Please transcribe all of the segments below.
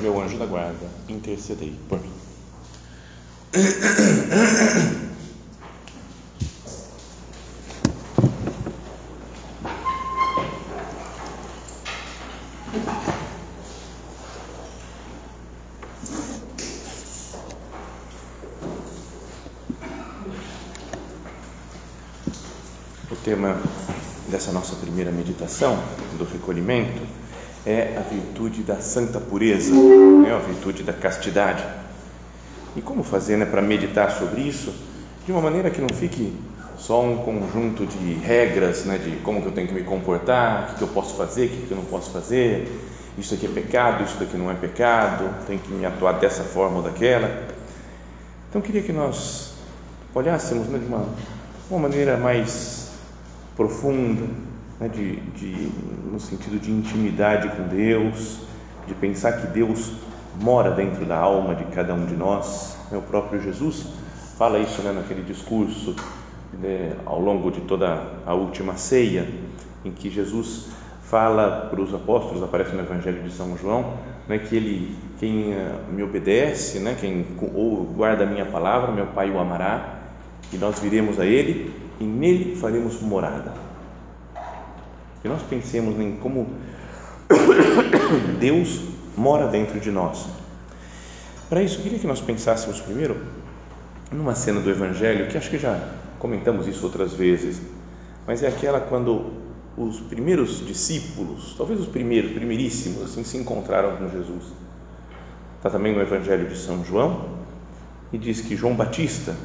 meu anjo da guarda, intercedei por mim. O tema dessa nossa primeira meditação do recolhimento é a virtude da santa pureza, né, a virtude da castidade. E como fazer né, para meditar sobre isso de uma maneira que não fique só um conjunto de regras, né, de como que eu tenho que me comportar, o que eu posso fazer, o que eu não posso fazer, isso aqui é pecado, isso daqui não é pecado, tenho que me atuar dessa forma ou daquela. Então, queria que nós olhássemos né, de uma, uma maneira mais profunda, né, de, de, no sentido de intimidade com Deus, de pensar que Deus mora dentro da alma de cada um de nós. O próprio Jesus fala isso né, naquele discurso né, ao longo de toda a última ceia, em que Jesus fala para os apóstolos, aparece no Evangelho de São João, né, que ele, quem eh, me obedece, né, quem ou guarda a minha palavra, meu Pai o amará, e nós viremos a Ele e nele faremos morada que nós pensemos em como Deus mora dentro de nós. Para isso, eu queria que nós pensássemos primeiro numa cena do Evangelho, que acho que já comentamos isso outras vezes, mas é aquela quando os primeiros discípulos, talvez os primeiros, primeiríssimos, assim, se encontraram com Jesus. Está também no Evangelho de São João e diz que João Batista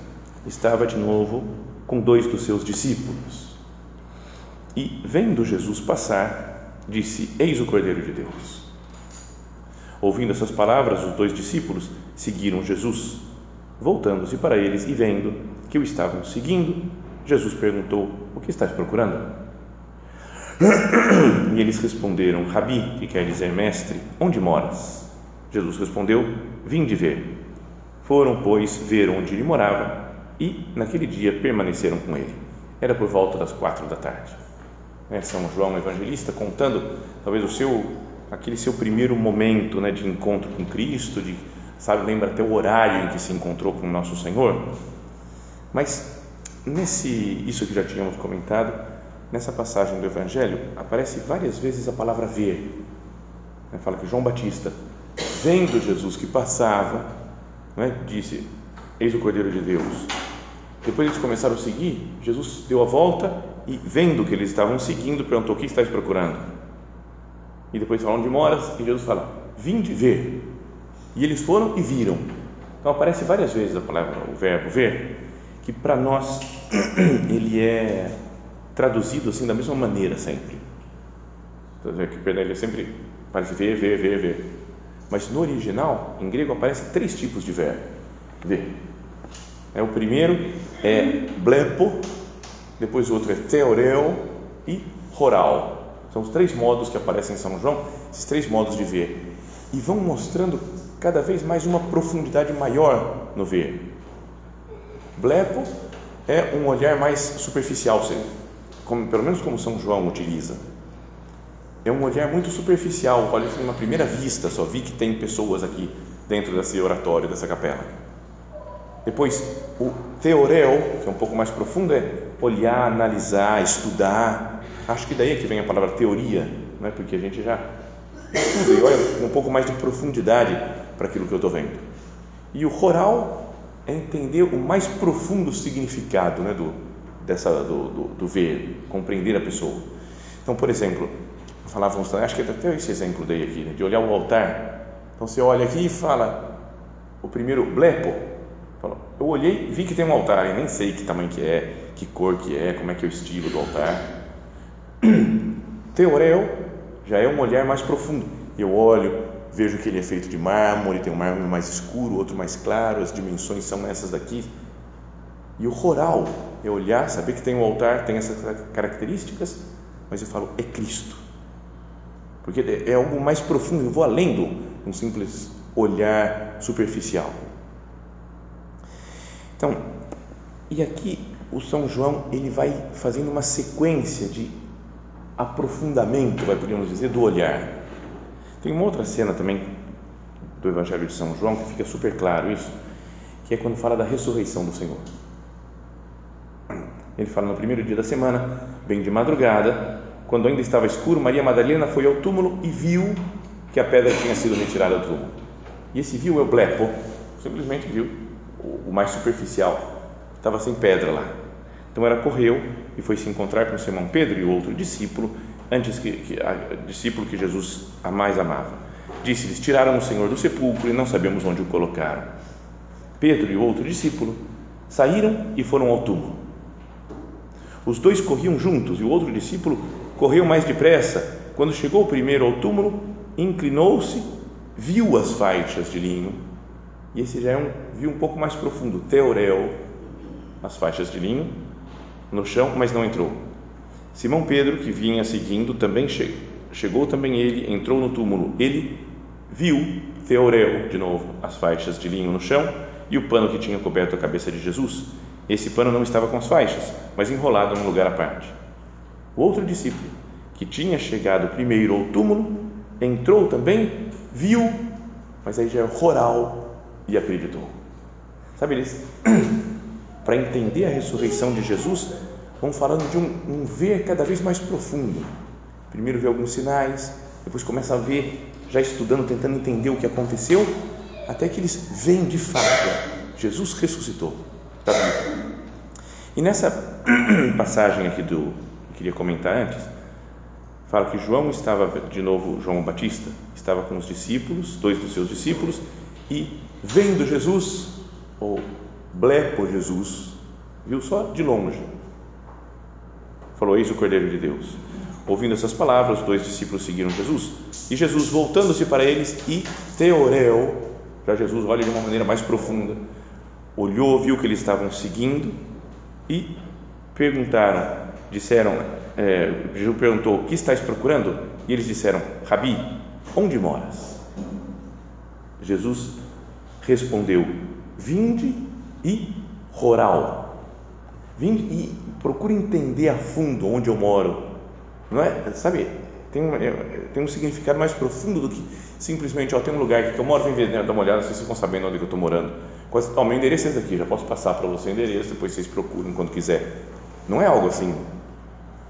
estava de novo com dois dos seus discípulos e, vendo Jesus passar, disse: Eis o Cordeiro de Deus. Ouvindo essas palavras, os dois discípulos seguiram Jesus. Voltando-se para eles e vendo que o estavam seguindo, Jesus perguntou: O que estás procurando? E eles responderam: Rabi, que quer dizer mestre, onde moras? Jesus respondeu: Vim de ver. Foram, pois, ver onde ele morava e, naquele dia, permaneceram com ele. Era por volta das quatro da tarde né, São João Evangelista contando talvez o seu aquele seu primeiro momento né, de encontro com Cristo, de sabe lembra até o horário em que se encontrou com o nosso Senhor. Mas nesse isso que já tínhamos comentado nessa passagem do Evangelho aparece várias vezes a palavra ver. Né, fala que João Batista vendo Jesus que passava, né, disse eis o Cordeiro de Deus. Depois eles começaram a seguir, Jesus deu a volta e vendo que eles estavam seguindo, perguntou: O que estáis procurando? E depois falam onde moras, e Jesus fala: Vim de ver. E eles foram e viram. Então aparece várias vezes a palavra, o verbo ver, que para nós ele é traduzido assim da mesma maneira sempre. Que ele é sempre parece ver, ver, ver, ver. Mas no original, em grego, aparece três tipos de verbo. Ver. É, o primeiro é blepo, depois o outro é teoreu e roral. São os três modos que aparecem em São João, esses três modos de ver. E vão mostrando cada vez mais uma profundidade maior no ver. Blepo é um olhar mais superficial, como, pelo menos como São João utiliza. É um olhar muito superficial, olha assim, uma primeira vista, só vi que tem pessoas aqui dentro desse oratório, dessa capela. Depois, o teoreu, que é um pouco mais profundo, é olhar, analisar, estudar. Acho que daí é que vem a palavra teoria, né? porque a gente já estuda e olha com um pouco mais de profundidade para aquilo que eu estou vendo. E o roral é entender o mais profundo significado né? do, dessa, do, do, do ver, compreender a pessoa. Então, por exemplo, falávamos, acho que até esse exemplo dei aqui, né? de olhar o altar. Então, você olha aqui e fala, o primeiro blepo, eu olhei, vi que tem um altar, e nem sei que tamanho que é, que cor que é, como é que é o estilo do altar. Teoreu já é um olhar mais profundo. Eu olho, vejo que ele é feito de mármore, tem um mármore mais escuro, outro mais claro, as dimensões são essas daqui. E o roral é olhar, saber que tem um altar, tem essas características, mas eu falo, é Cristo. Porque é algo mais profundo, eu vou além do um simples olhar superficial. Então, e aqui o São João ele vai fazendo uma sequência de aprofundamento, vai podemos dizer, do olhar. Tem uma outra cena também do Evangelho de São João que fica super claro isso, que é quando fala da ressurreição do Senhor. Ele fala no primeiro dia da semana, bem de madrugada, quando ainda estava escuro, Maria Madalena foi ao túmulo e viu que a pedra tinha sido retirada do túmulo. E esse viu é o blepo, simplesmente viu o mais superficial, estava sem pedra lá. Então ela correu e foi se encontrar com Simão Pedro e outro discípulo, antes que, que a, discípulo que Jesus a mais amava. Disse-lhes: Tiraram o Senhor do sepulcro e não sabemos onde o colocaram. Pedro e outro discípulo saíram e foram ao túmulo. Os dois corriam juntos e o outro discípulo correu mais depressa. Quando chegou primeiro ao túmulo, inclinou-se, viu as faixas de linho. E esse já é um um pouco mais profundo, teorel, as faixas de linho no chão, mas não entrou. Simão Pedro, que vinha seguindo, também chegou. Chegou também ele, entrou no túmulo. Ele viu, teorel, de novo, as faixas de linho no chão e o pano que tinha coberto a cabeça de Jesus. Esse pano não estava com as faixas, mas enrolado num lugar à parte. O outro discípulo, que tinha chegado primeiro ao túmulo, entrou também, viu, mas aí já é rural e acreditou. Sabe, eles, para entender a ressurreição de Jesus, vão falando de um, um ver cada vez mais profundo. Primeiro vê alguns sinais, depois começa a ver, já estudando, tentando entender o que aconteceu, até que eles veem de fato, Jesus ressuscitou, vivo. E nessa passagem aqui do queria comentar antes, fala que João estava, de novo, João Batista, estava com os discípulos, dois dos seus discípulos, e vendo Jesus, ou blepo Jesus, viu só de longe, falou: Eis o Cordeiro de Deus. Ouvindo essas palavras, os dois discípulos seguiram Jesus, e Jesus, voltando-se para eles, e teoreu, já Jesus olha de uma maneira mais profunda, olhou, viu que eles estavam seguindo, e perguntaram: disseram, é, Jesus perguntou, o que estás procurando? E eles disseram, Rabi, onde moras? Jesus respondeu, vinde e roral. Vinde e procure entender a fundo onde eu moro. Não é, sabe, tem é, tem um significado mais profundo do que simplesmente, ó, tem um lugar aqui que eu moro, vem ver, né, dá uma olhada, vocês ficam sabendo onde eu estou morando. Ó, meu endereço é esse aqui, já posso passar para você o endereço, depois vocês procuram quando quiser. Não é algo assim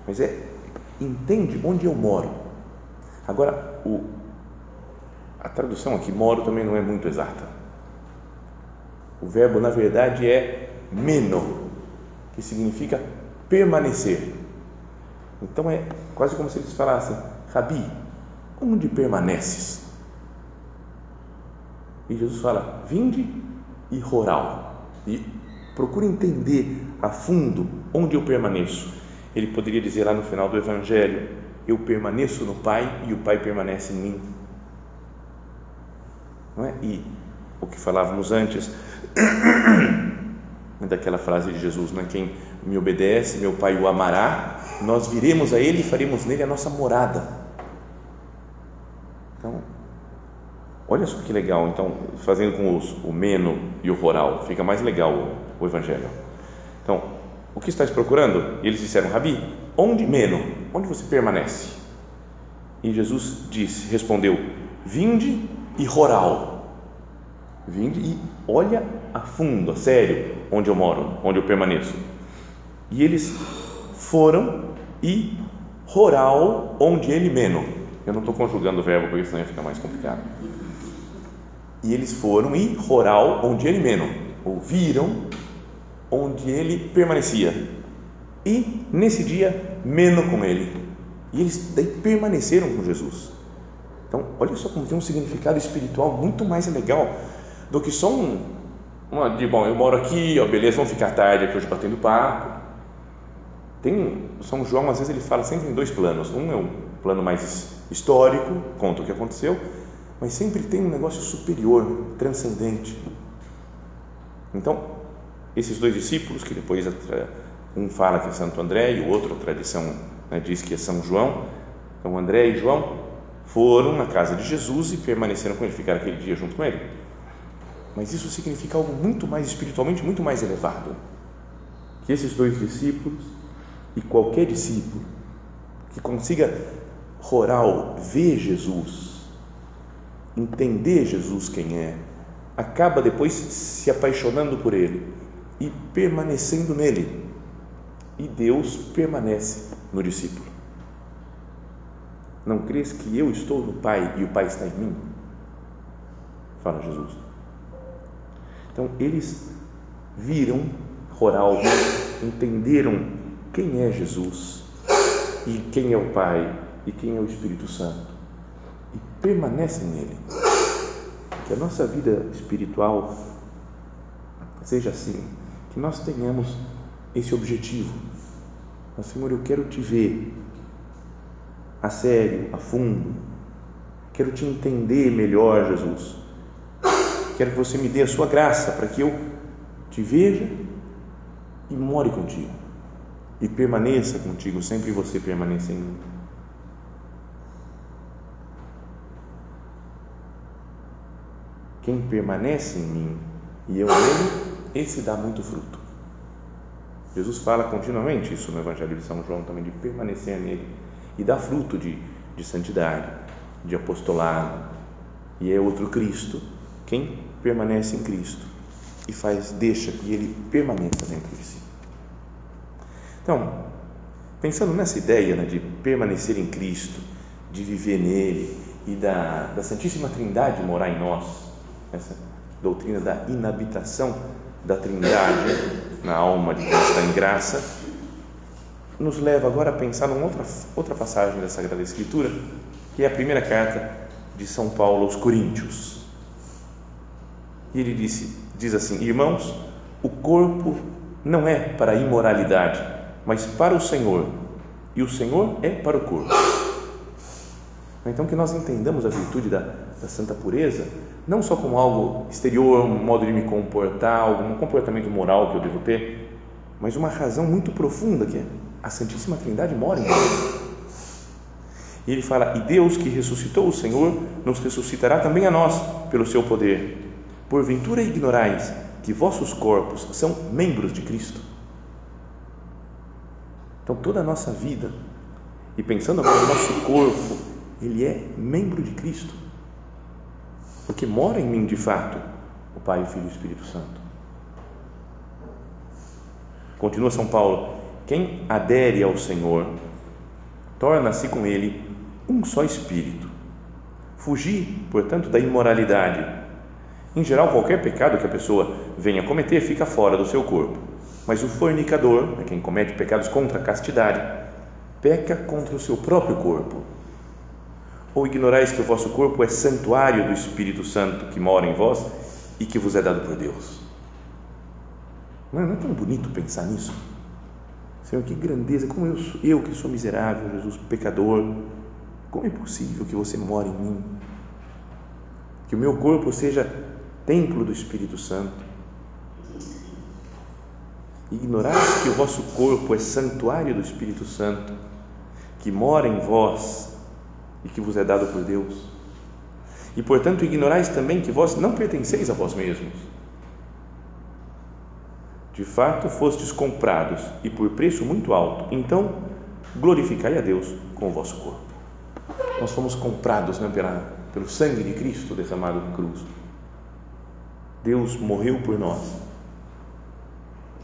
mas é entende onde eu moro. Agora, o, a tradução aqui, moro, também não é muito exata. O verbo, na verdade, é meno, que significa permanecer. Então é quase como se eles falassem, Rabi, onde permaneces? E Jesus fala, vinde e roral. E procure entender a fundo onde eu permaneço. Ele poderia dizer lá no final do Evangelho: Eu permaneço no Pai e o Pai permanece em mim. Não é? E o que falávamos antes, daquela frase de Jesus: né? Quem me obedece, meu Pai o amará, nós viremos a Ele e faremos nele a nossa morada. Então, olha só que legal. Então, fazendo com os, o meno e o roral, fica mais legal o, o Evangelho. Então, o que estás procurando? E eles disseram, Rabi, onde meno? Onde você permanece? E Jesus disse, respondeu, vinde e roral. Vinde e olha a fundo, a sério, onde eu moro, onde eu permaneço. E eles foram e roral, onde ele meno. Eu não estou conjugando o verbo porque senão ia ficar mais complicado. E eles foram e roral, onde ele meno. Ouviram onde ele permanecia. E nesse dia, menos com ele. E eles daí permaneceram com Jesus. Então, olha só como tem um significado espiritual muito mais legal do que só um, uma de, bom, eu moro aqui, ó, beleza, vamos ficar tarde aqui hoje batendo papo. Tem, São João, às vezes, ele fala sempre em dois planos. Um é o plano mais histórico, conta o que aconteceu, mas sempre tem um negócio superior, transcendente. Então, esses dois discípulos, que depois um fala que é Santo André e o outro, a tradição né, diz que é São João, então André e João foram na casa de Jesus e permaneceram com ele, ficaram aquele dia junto com ele. Mas isso significa algo muito mais espiritualmente, muito mais elevado. Que esses dois discípulos e qualquer discípulo que consiga oral ver Jesus, entender Jesus quem é, acaba depois se apaixonando por ele e permanecendo nele. E Deus permanece no discípulo. Não crês que eu estou no Pai e o Pai está em mim? Fala Jesus. Então, eles viram, oral, entenderam quem é Jesus e quem é o Pai e quem é o Espírito Santo e permanecem nele. Que a nossa vida espiritual seja assim, que nós tenhamos esse objetivo. Mas, Senhor, eu quero te ver a sério, a fundo. Quero te entender melhor, Jesus. Quero que você me dê a sua graça para que eu te veja e more contigo e permaneça contigo, sempre você permaneça em mim. Quem permanece em mim e eu nele, esse dá muito fruto. Jesus fala continuamente isso no Evangelho de São João também, de permanecer nele e dar fruto de, de santidade, de apostolado. E é outro Cristo, quem permanece em Cristo e faz, deixa que ele permaneça dentro de si. Então, pensando nessa ideia né, de permanecer em Cristo, de viver nele e da, da Santíssima Trindade morar em nós, essa doutrina da inabitação da Trindade na alma de quem está em graça, nos leva agora a pensar numa outra, outra passagem da Sagrada Escritura, que é a primeira carta de São Paulo aos Coríntios. E ele disse, diz assim: Irmãos, o corpo não é para a imoralidade, mas para o Senhor, e o Senhor é para o corpo. Então, que nós entendamos a virtude da, da santa pureza, não só como algo exterior, um modo de me comportar, algum comportamento moral que eu devo ter, mas uma razão muito profunda que é a Santíssima Trindade mora em nós. E ele fala: E Deus que ressuscitou o Senhor, nos ressuscitará também a nós, pelo seu poder. Porventura ignorais que vossos corpos são membros de Cristo? Então, toda a nossa vida, e pensando agora no nosso corpo, ele é membro de Cristo, porque mora em mim de fato o Pai, o Filho e o Espírito Santo. Continua São Paulo: quem adere ao Senhor torna-se com Ele um só espírito. Fugir, portanto, da imoralidade. Em geral, qualquer pecado que a pessoa venha cometer fica fora do seu corpo mas o fornicador, é quem comete pecados contra a castidade, peca contra o seu próprio corpo. Ou ignorais que o vosso corpo é santuário do Espírito Santo que mora em vós e que vos é dado por Deus? Não é, tão bonito pensar nisso? Senhor, que grandeza, como eu, sou, eu que sou miserável, Jesus, pecador, como é possível que você more em mim? Que o meu corpo seja templo do Espírito Santo ignorais que o vosso corpo é santuário do Espírito Santo, que mora em vós e que vos é dado por Deus. E portanto ignorais também que vós não pertenceis a vós mesmos. De fato, fostes comprados e por preço muito alto. Então, glorificai a Deus com o vosso corpo. Nós fomos comprados né, pela, pelo sangue de Cristo derramado na cruz. Deus morreu por nós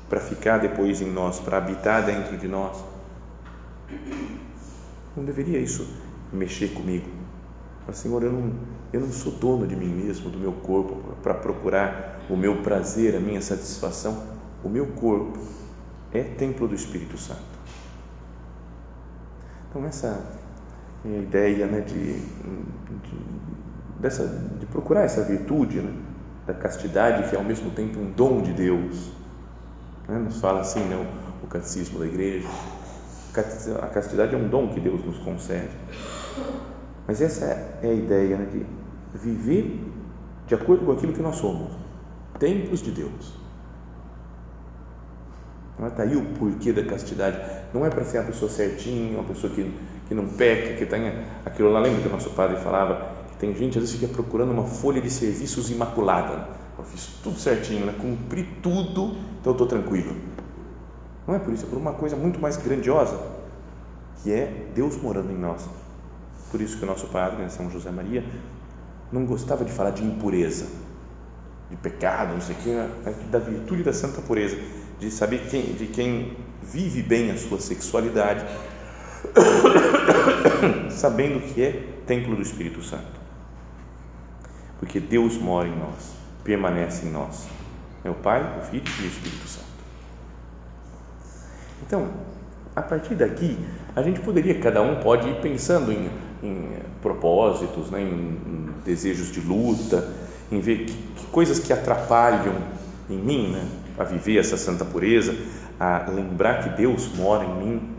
para ficar depois em nós, para habitar dentro de nós. Não deveria isso mexer comigo? Senhor, eu não, eu não sou dono de mim mesmo, do meu corpo, para procurar o meu prazer, a minha satisfação. O meu corpo é templo do Espírito Santo. Então, essa é a ideia né, de, de, dessa, de procurar essa virtude né, da castidade, que é ao mesmo tempo um dom de Deus né? Nos fala assim né, o, o catecismo da igreja. A castidade é um dom que Deus nos concede. Mas essa é a ideia né, de viver de acordo com aquilo que nós somos, templos de Deus. Não está aí o porquê da castidade. Não é para ser uma pessoa certinha, uma pessoa que, que não peca, que tenha aquilo lá. Lembra que o nosso padre falava tem gente às vezes fica procurando uma folha de serviços imaculada. Eu fiz tudo certinho, né? cumpri tudo, então eu estou tranquilo. Não é por isso, é por uma coisa muito mais grandiosa, que é Deus morando em nós. Por isso que o nosso padre, né, São José Maria, não gostava de falar de impureza, de pecado, não sei o que, da virtude da santa pureza de saber quem, de quem vive bem a sua sexualidade, sabendo que é templo do Espírito Santo. Porque Deus mora em nós, permanece em nós. É o Pai, o Filho e o Espírito Santo. Então, a partir daqui, a gente poderia, cada um pode ir pensando em, em propósitos, né, em, em, desejos de luta, em ver que, que coisas que atrapalham em mim, né, a viver essa santa pureza, a lembrar que Deus mora em mim.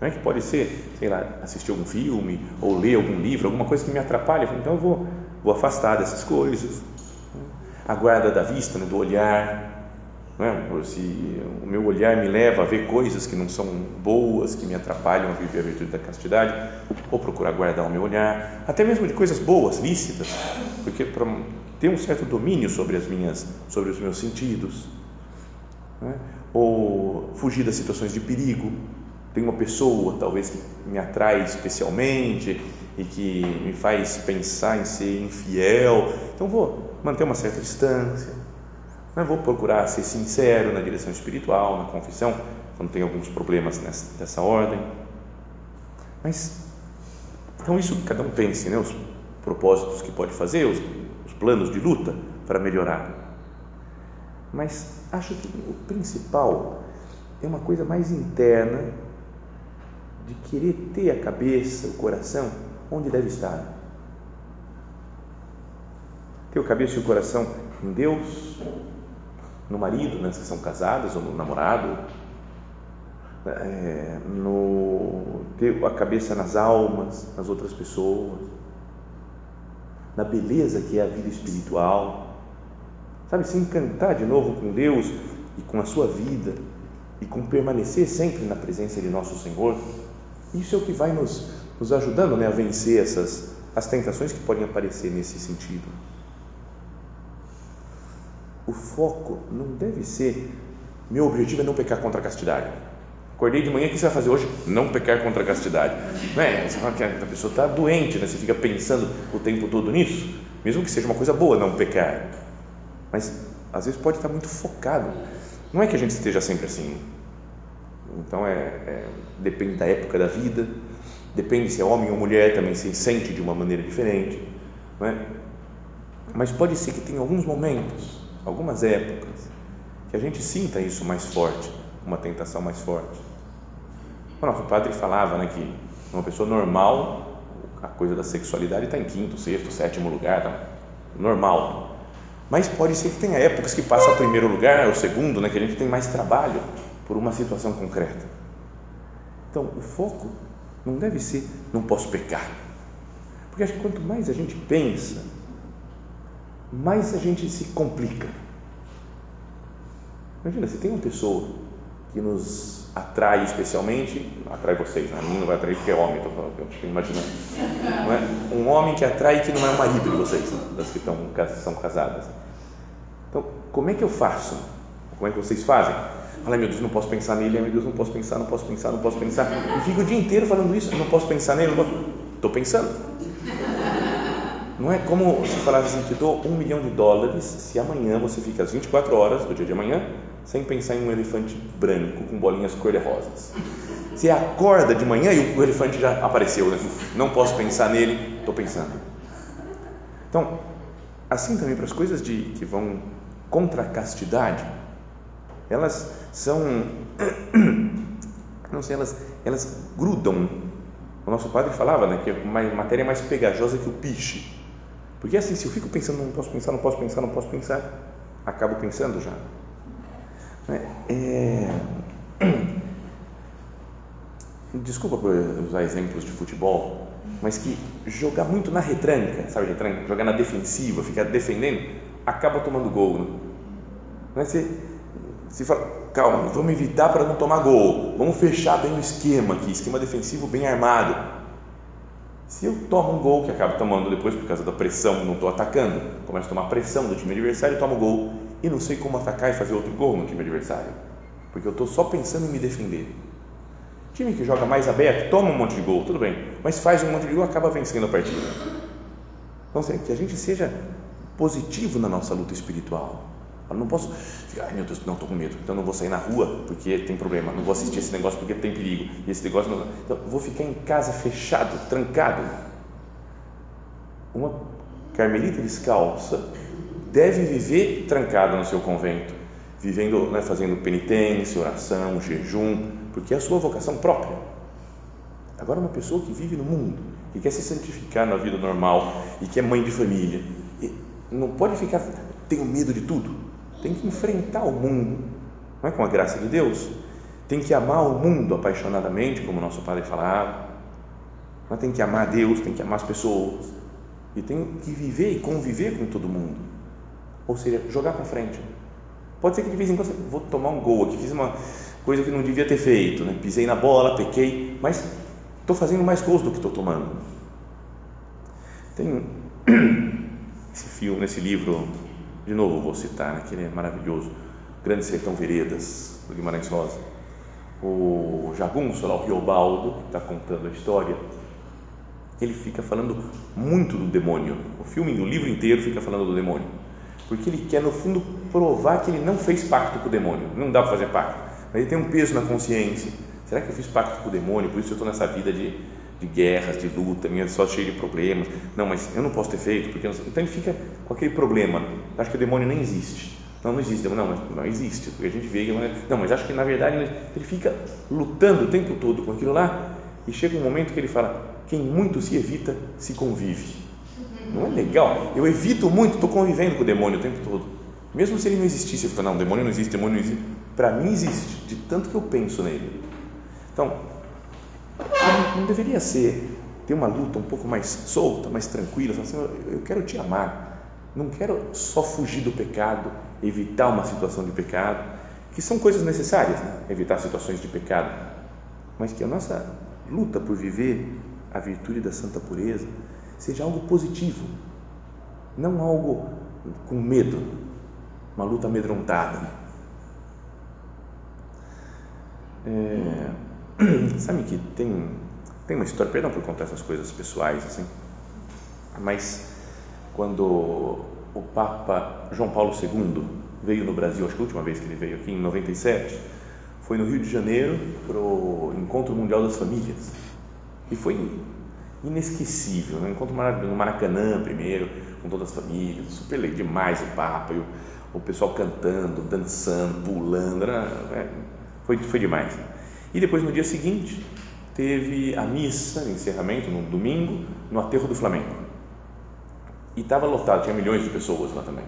Não é que pode ser, sei lá, assistir algum filme ou ler algum livro, alguma coisa que me atrapalhe, então eu vou, vou afastar dessas coisas. A guarda da vista, né, do olhar, não é? se o meu olhar me leva a ver coisas que não são boas, que me atrapalham a viver a virtude da castidade, vou procurar guardar o meu olhar, até mesmo de coisas boas, lícitas, porque para ter um certo domínio sobre as minhas, sobre os meus sentidos, né? ou fugir das situações de perigo. Tem uma pessoa, talvez, que me atrai especialmente e que me faz pensar em ser infiel, então vou manter uma certa distância. Né? Vou procurar ser sincero na direção espiritual, na confissão, quando tem alguns problemas nessa, dessa ordem. Mas, então, isso cada um pense, né? os propósitos que pode fazer, os, os planos de luta para melhorar mas acho que o principal é uma coisa mais interna de querer ter a cabeça, o coração onde deve estar. Ter a cabeça e o coração em Deus, no marido, nas que são casadas, ou no namorado, é, no ter a cabeça nas almas, nas outras pessoas, na beleza que é a vida espiritual? Sabe, se encantar de novo com Deus e com a sua vida e com permanecer sempre na presença de nosso Senhor, isso é o que vai nos, nos ajudando né, a vencer essas as tentações que podem aparecer nesse sentido. O foco não deve ser meu objetivo é não pecar contra a castidade. Acordei de manhã, o que você vai fazer hoje? Não pecar contra a castidade. Não é? Você fala que a pessoa está doente, né? você fica pensando o tempo todo nisso, mesmo que seja uma coisa boa não pecar mas às vezes pode estar muito focado. Não é que a gente esteja sempre assim. Então é, é depende da época da vida, depende se é homem ou mulher, também se sente de uma maneira diferente, não é? Mas pode ser que tenha alguns momentos, algumas épocas, que a gente sinta isso mais forte, uma tentação mais forte. O nosso padre falava né, que uma pessoa normal, a coisa da sexualidade está em quinto, sexto, sétimo lugar, tá? normal. Mas pode ser que tenha épocas que passa a primeiro lugar, ou segundo, né, que a gente tem mais trabalho por uma situação concreta. Então, o foco não deve ser não posso pecar. Porque acho que quanto mais a gente pensa, mais a gente se complica. Imagina, se tem uma pessoa que nos atrai especialmente, atrai vocês, né? a mim não vai atrair porque é homem, estou imaginando. Não é? Um homem que atrai que não é o marido de vocês, das que estão, são casadas. Então, como é que eu faço? Como é que vocês fazem? Fala, meu Deus, não posso pensar nele, meu Deus, não posso pensar, não posso pensar, não posso pensar. E fico o dia inteiro falando isso, não posso pensar nele, estou pensando. Não é como se falasse assim, te dou um milhão de dólares se amanhã você fica às 24 horas do dia de amanhã sem pensar em um elefante branco com bolinhas cor-de-rosas. Você acorda de manhã e o elefante já apareceu, né? não posso pensar nele, estou pensando. Então, assim também para as coisas de, que vão contra a castidade, elas são, não sei, elas, elas grudam. O nosso padre falava né, que uma matéria mais pegajosa que o piche. Porque assim, se eu fico pensando, não posso pensar, não posso pensar, não posso pensar, acabo pensando já. É, desculpa por usar exemplos de futebol, mas que jogar muito na retranca, sabe, retranca, jogar na defensiva, ficar defendendo, acaba tomando gol. Né? Não é você, você fala, calma, vamos evitar para não tomar gol, vamos fechar bem o esquema aqui, esquema defensivo bem armado. Se eu tomo um gol, que acabo tomando depois por causa da pressão, não estou atacando, começo a tomar pressão do time adversário, tomo gol e não sei como atacar e fazer outro gol no time adversário, porque eu estou só pensando em me defender. Time que joga mais aberto, toma um monte de gol, tudo bem, mas faz um monte de gol acaba vencendo a partida. Então, que a gente seja positivo na nossa luta espiritual. Eu não posso ficar, ai meu Deus, não, estou com medo, então não vou sair na rua porque tem problema, não vou assistir esse negócio porque tem perigo, e esse negócio não. Então, vou ficar em casa fechado, trancado. Uma carmelita descalça deve viver trancada no seu convento, vivendo, né, fazendo penitência, oração, jejum, porque é a sua vocação própria. Agora, uma pessoa que vive no mundo, que quer se santificar na vida normal e que é mãe de família, não pode ficar, tenho medo de tudo tem que enfrentar o mundo, não é com a graça de Deus, tem que amar o mundo apaixonadamente, como nosso Padre falava, mas tem que amar Deus, tem que amar as pessoas e tem que viver e conviver com todo mundo, ou seja, jogar para frente. Pode ser que de vez em quando vou tomar um gol aqui, fiz uma coisa que não devia ter feito, né? pisei na bola, pequei, mas estou fazendo mais gols do que estou tomando. Tem esse filme, nesse livro de novo vou citar, né, que ele é maravilhoso, Grande Sertão Veredas, do Guimarães Rosa. O Jagunço, lá, o Riobaldo, que está contando a história, ele fica falando muito do demônio. O filme, o livro inteiro fica falando do demônio. Porque ele quer, no fundo, provar que ele não fez pacto com o demônio. Não dá para fazer pacto. Mas ele tem um peso na consciência. Será que eu fiz pacto com o demônio? Por isso eu estou nessa vida de de guerras, de luta, minha só cheia de problemas. Não, mas eu não posso ter feito, porque então ele fica com aquele problema. Acho que o demônio nem existe. Não, não existe. Não, mas não existe, porque a gente vê. Não, mas acho que na verdade ele fica lutando o tempo todo com aquilo lá e chega um momento que ele fala: quem muito se evita se convive. Não é legal? Eu evito muito, estou convivendo com o demônio o tempo todo. Mesmo se ele não existisse, eu falo, não, demônio não existe, demônio não existe. Para mim existe, de tanto que eu penso nele. Então, não deveria ser. Ter uma luta um pouco mais solta, mais tranquila, assim, eu quero te amar, não quero só fugir do pecado, evitar uma situação de pecado, que são coisas necessárias, né? evitar situações de pecado, mas que a nossa luta por viver a virtude da santa pureza seja algo positivo, não algo com medo, uma luta amedrontada. É, sabe que tem tem uma história, perdão por contar essas coisas pessoais assim, mas quando o Papa João Paulo II veio no Brasil, acho que a última vez que ele veio aqui em 97, foi no Rio de Janeiro para o Encontro Mundial das Famílias e foi inesquecível, né? encontro no Maracanã primeiro, com todas as famílias, super legal, demais o Papa, o, o pessoal cantando, dançando, pulando, era, é, foi, foi demais. E depois no dia seguinte teve a missa, encerramento, no domingo, no aterro do Flamengo. E estava lotado, tinha milhões de pessoas lá também.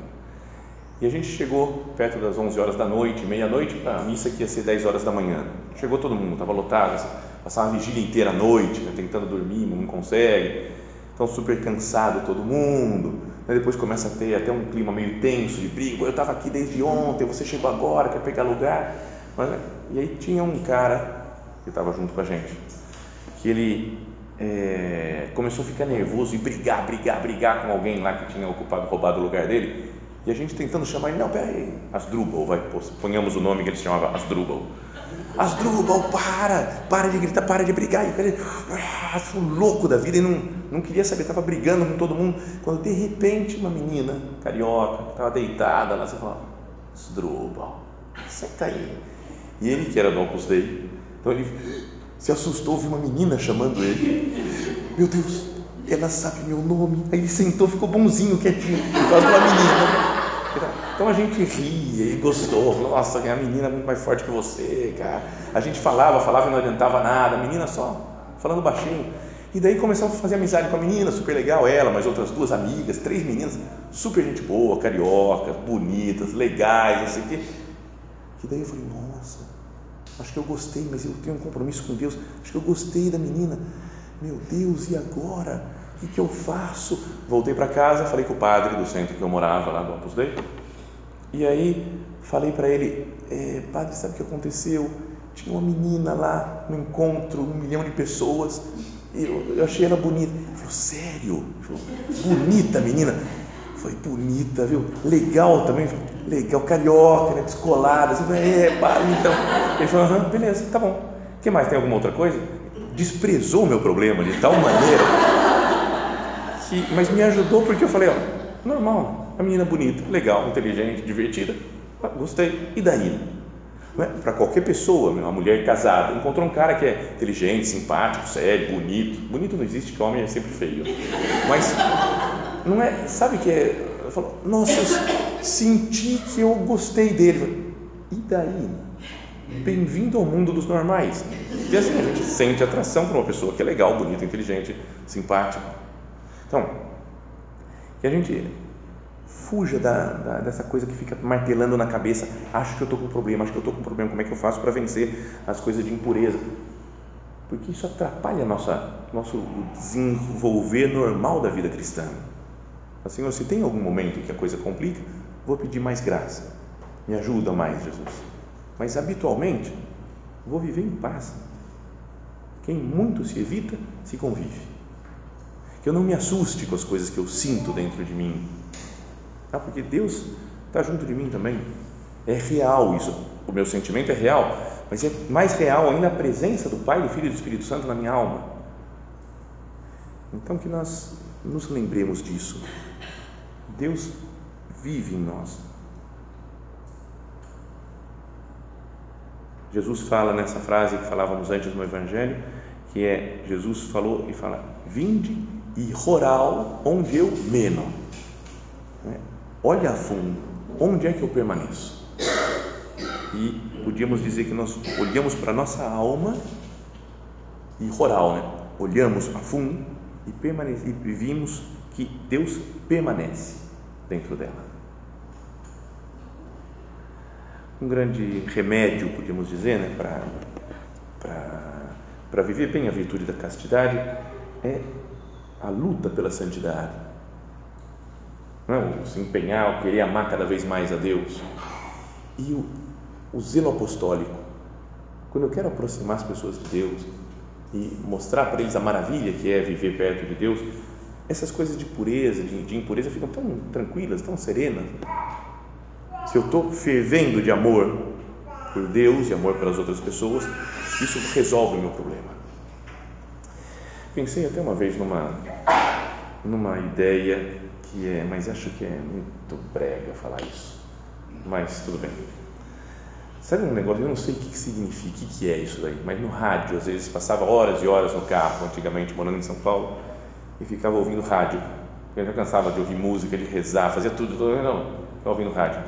E a gente chegou perto das 11 horas da noite, meia-noite, para a missa que ia ser 10 horas da manhã. Chegou todo mundo, estava lotado, passar uma vigília inteira à noite, né, tentando dormir, não consegue. Então, super cansado todo mundo. depois começa a ter até um clima meio tenso de briga. Eu estava aqui desde ontem, você chegou agora, quer pegar lugar. E aí tinha um cara que estava junto com a gente que ele é, começou a ficar nervoso e brigar, brigar, brigar com alguém lá que tinha ocupado, roubado o lugar dele. E a gente tentando chamar ele, não, peraí, Asdrubal, vai, ponhamos o nome que ele chamava Asdrubal. Asdrubal, para, para de gritar, para de brigar. E cara, ah, louco da vida e não, não queria saber, estava brigando com todo mundo. Quando de repente uma menina carioca, estava deitada lá, você fala, Asdrubal, senta aí. E ele, que era do Opus Dei, então ele se assustou, viu uma menina chamando ele. Meu Deus, ela sabe meu nome. Aí ele sentou, ficou bonzinho, quietinho, por causa de uma menina. Então a gente ria e gostou. Nossa, a menina é muito mais forte que você, cara. A gente falava, falava e não adiantava nada. A menina só falando baixinho. E daí começamos a fazer amizade com a menina, super legal, ela, mais outras duas amigas, três meninas, super gente boa, cariocas, bonitas, legais, não sei o quê. E daí eu falei, nossa, acho que eu gostei, mas eu tenho um compromisso com Deus, acho que eu gostei da menina. Meu Deus, e agora? O que, eu faço? Voltei para casa, falei com o padre do centro que eu morava, lá do Opus Dei, e aí falei para ele, é, padre, sabe o que aconteceu? Tinha uma menina lá no encontro, um milhão de pessoas, eu, eu achei ela bonita. Ele falou, sério? Falou, bonita menina. Foi bonita, viu? Legal também, legal, carioca, né? descolada. Assim, é, pá, então. Ele falou, aham, beleza, tá bom. O que mais? Tem alguma outra coisa? Desprezou o meu problema de tal maneira que, mas me ajudou porque eu falei, ó, normal, a menina bonita, legal, inteligente, divertida, ah, gostei. E daí? É? Para qualquer pessoa, uma mulher casada, encontrou um cara que é inteligente, simpático, sério, bonito. Bonito não existe, que homem é sempre feio. Mas não é, sabe que é? Eu falo, nossa, senti que eu gostei dele. E daí? Bem-vindo ao mundo dos normais. E assim a gente sente atração por uma pessoa que é legal, bonita, inteligente, simpática. Então, que a gente fuja da, da, dessa coisa que fica martelando na cabeça. Acho que eu estou com problema, acho que eu estou com problema. Como é que eu faço para vencer as coisas de impureza? Porque isso atrapalha nossa, nosso desenvolver normal da vida cristã. Assim, se tem algum momento que a coisa complica, vou pedir mais graça. Me ajuda mais, Jesus. Mas habitualmente, vou viver em paz. Quem muito se evita, se convive. Que eu não me assuste com as coisas que eu sinto dentro de mim. Ah, porque Deus está junto de mim também. É real isso. O meu sentimento é real, mas é mais real ainda a presença do Pai, do Filho e do Espírito Santo na minha alma. Então que nós nos lembremos disso. Deus vive em nós. Jesus fala nessa frase que falávamos antes no Evangelho, que é Jesus falou e fala: Vinde e roral onde eu meno. Né? Olha a fundo, onde é que eu permaneço? E podíamos dizer que nós olhamos para a nossa alma e roral, né? olhamos a fundo e, permanece, e vimos que Deus permanece dentro dela. Um grande remédio, podíamos dizer, né, para viver bem a virtude da castidade é a luta pela santidade. Não é? O se empenhar, o querer amar cada vez mais a Deus. E o, o zelo apostólico. Quando eu quero aproximar as pessoas de Deus e mostrar para eles a maravilha que é viver perto de Deus, essas coisas de pureza, de, de impureza ficam tão tranquilas, tão serenas. Se eu estou fervendo de amor por Deus e amor pelas outras pessoas, isso resolve o meu problema. Pensei até uma vez numa, numa ideia que é, mas acho que é muito brega falar isso. Mas tudo bem. Sabe um negócio, eu não sei o que significa, o que é isso daí, mas no rádio, às vezes, passava horas e horas no carro, antigamente, morando em São Paulo, e ficava ouvindo rádio. Eu já cansava de ouvir música, de rezar, fazia tudo, não, ficava ouvindo rádio.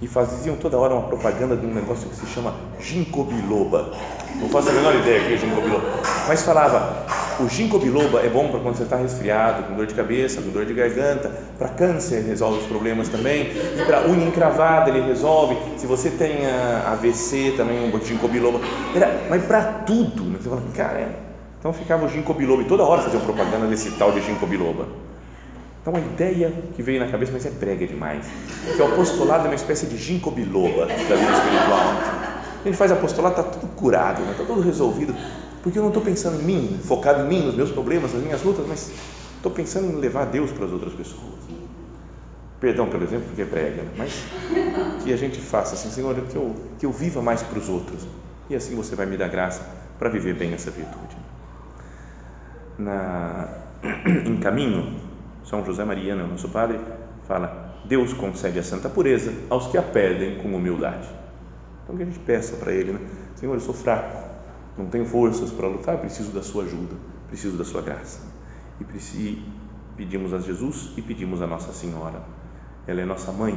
E faziam toda hora uma propaganda de um negócio que se chama ginkgo biloba. Não faço a menor ideia que é ginkgo biloba. Mas falava, o ginkgo biloba é bom para quando você está resfriado, com dor de cabeça, com dor de garganta, para câncer resolve os problemas também, e para unha encravada ele resolve. Se você tem AVC também, o ginkgo biloba. Era, mas para tudo, né? você fala, cara, é. Então ficava o ginkgo biloba e toda hora faziam propaganda desse tal de ginkgo biloba. Então a ideia que veio na cabeça, mas é prega demais, que o apostolado é uma espécie de ginkgo biloba da vida espiritual. A gente faz apostolado, está tudo curado, está né? tudo resolvido, porque eu não estou pensando em mim, focado em mim, nos meus problemas, nas minhas lutas, mas estou pensando em levar Deus para as outras pessoas. Perdão pelo exemplo, porque é prega, né? mas que a gente faça assim, Senhor, que eu, que eu viva mais para os outros, e assim você vai me dar graça para viver bem essa virtude. Na, em caminho, são José Maria, né, nosso padre, fala: Deus concede a santa pureza aos que a pedem com humildade. Então que a gente peça para Ele, né? Senhor, eu sou fraco, não tenho forças para lutar, preciso da Sua ajuda, preciso da Sua graça. E pedimos a Jesus e pedimos a Nossa Senhora. Ela é nossa mãe,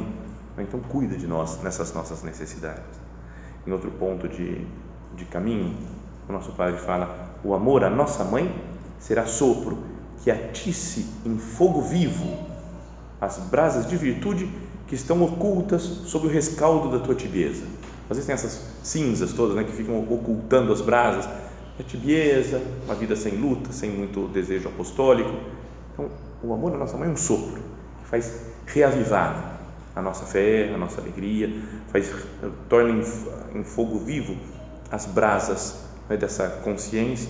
né? então cuida de nós nessas nossas necessidades. Em outro ponto de, de caminho, o nosso Padre fala: o amor à nossa mãe será sopro que atisse em fogo vivo as brasas de virtude que estão ocultas sob o rescaldo da tua tibieza. Às vezes tem essas cinzas todas né, que ficam ocultando as brasas, a tibieza, uma vida sem luta, sem muito desejo apostólico. Então, o amor da nossa mãe é um sopro que faz reavivar a nossa fé, a nossa alegria, faz torna em, em fogo vivo as brasas né, dessa consciência